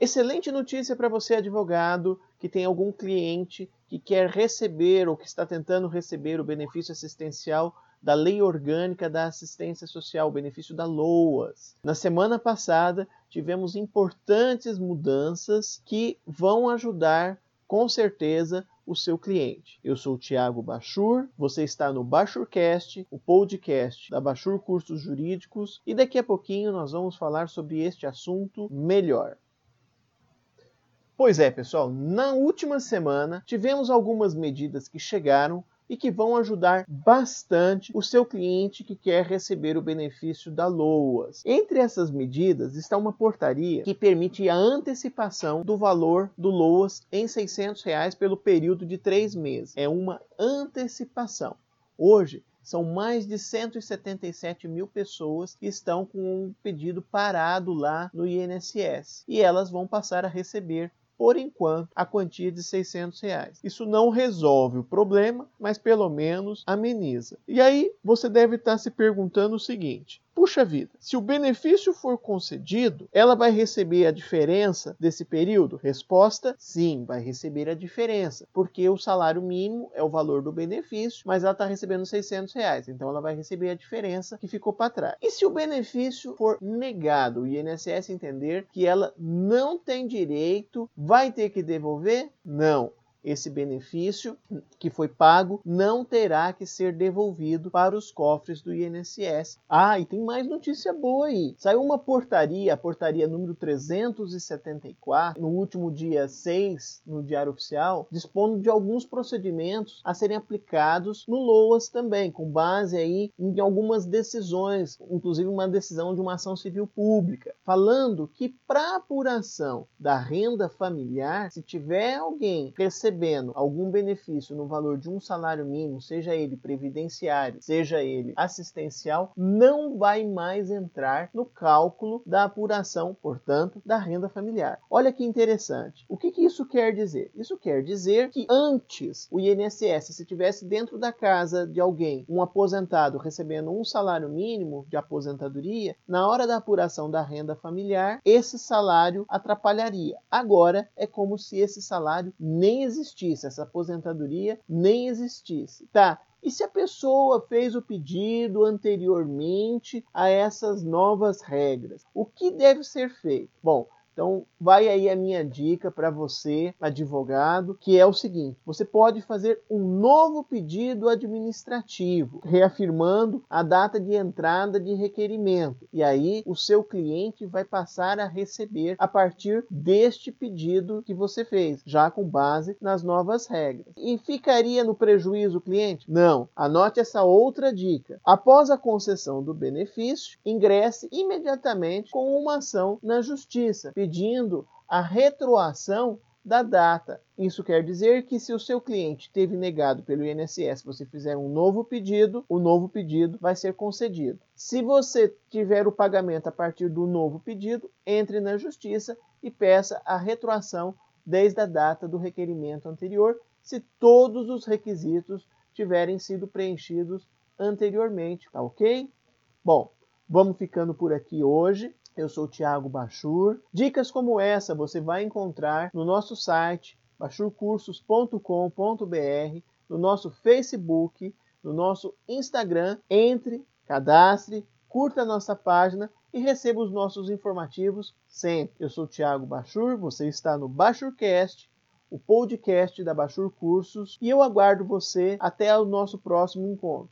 Excelente notícia para você, advogado, que tem algum cliente que quer receber ou que está tentando receber o benefício assistencial da Lei Orgânica da Assistência Social, o benefício da LOAS. Na semana passada, tivemos importantes mudanças que vão ajudar, com certeza, o seu cliente. Eu sou o Tiago Bachur, você está no Bachurcast, o podcast da Bachur Cursos Jurídicos, e daqui a pouquinho nós vamos falar sobre este assunto melhor. Pois é, pessoal, na última semana tivemos algumas medidas que chegaram e que vão ajudar bastante o seu cliente que quer receber o benefício da LOAS. Entre essas medidas está uma portaria que permite a antecipação do valor do LOAS em 600 reais pelo período de três meses. É uma antecipação. Hoje, são mais de 177 mil pessoas que estão com um pedido parado lá no INSS e elas vão passar a receber por enquanto, a quantia de 600 reais. Isso não resolve o problema, mas pelo menos ameniza. E aí você deve estar se perguntando o seguinte: Puxa vida, se o benefício for concedido, ela vai receber a diferença desse período? Resposta: sim, vai receber a diferença, porque o salário mínimo é o valor do benefício, mas ela está recebendo 600 reais, então ela vai receber a diferença que ficou para trás. E se o benefício for negado, o INSS entender que ela não tem direito, vai ter que devolver? Não esse benefício que foi pago não terá que ser devolvido para os cofres do INSS. Ah, e tem mais notícia boa aí. Saiu uma portaria, a portaria número 374, no último dia 6, no Diário Oficial, dispondo de alguns procedimentos a serem aplicados no LOAS também, com base aí em algumas decisões, inclusive uma decisão de uma ação civil pública, falando que para apuração da renda familiar, se tiver alguém recebendo recebendo algum benefício no valor de um salário mínimo, seja ele previdenciário, seja ele assistencial, não vai mais entrar no cálculo da apuração, portanto, da renda familiar. Olha que interessante. O que, que isso quer dizer? Isso quer dizer que antes o INSS, se tivesse dentro da casa de alguém um aposentado recebendo um salário mínimo de aposentadoria, na hora da apuração da renda familiar, esse salário atrapalharia. Agora é como se esse salário nem existisse existisse, essa aposentadoria nem existisse. Tá, e se a pessoa fez o pedido anteriormente a essas novas regras, o que deve ser feito? Bom, então, vai aí a minha dica para você, advogado, que é o seguinte: você pode fazer um novo pedido administrativo, reafirmando a data de entrada de requerimento. E aí, o seu cliente vai passar a receber a partir deste pedido que você fez, já com base nas novas regras. E ficaria no prejuízo o cliente? Não. Anote essa outra dica. Após a concessão do benefício, ingresse imediatamente com uma ação na justiça, pedindo a retroação da data. Isso quer dizer que se o seu cliente teve negado pelo INSS, você fizer um novo pedido, o novo pedido vai ser concedido. Se você tiver o pagamento a partir do novo pedido, entre na justiça e peça a retroação desde a data do requerimento anterior, se todos os requisitos tiverem sido preenchidos anteriormente, tá ok? Bom, vamos ficando por aqui hoje. Eu sou Thiago Bachur. Dicas como essa você vai encontrar no nosso site bachurcursos.com.br, no nosso Facebook, no nosso Instagram. Entre, cadastre, curta a nossa página e receba os nossos informativos sempre. Eu sou Thiago Bachur, você está no Bachurcast, o podcast da Bachur Cursos, e eu aguardo você até o nosso próximo encontro.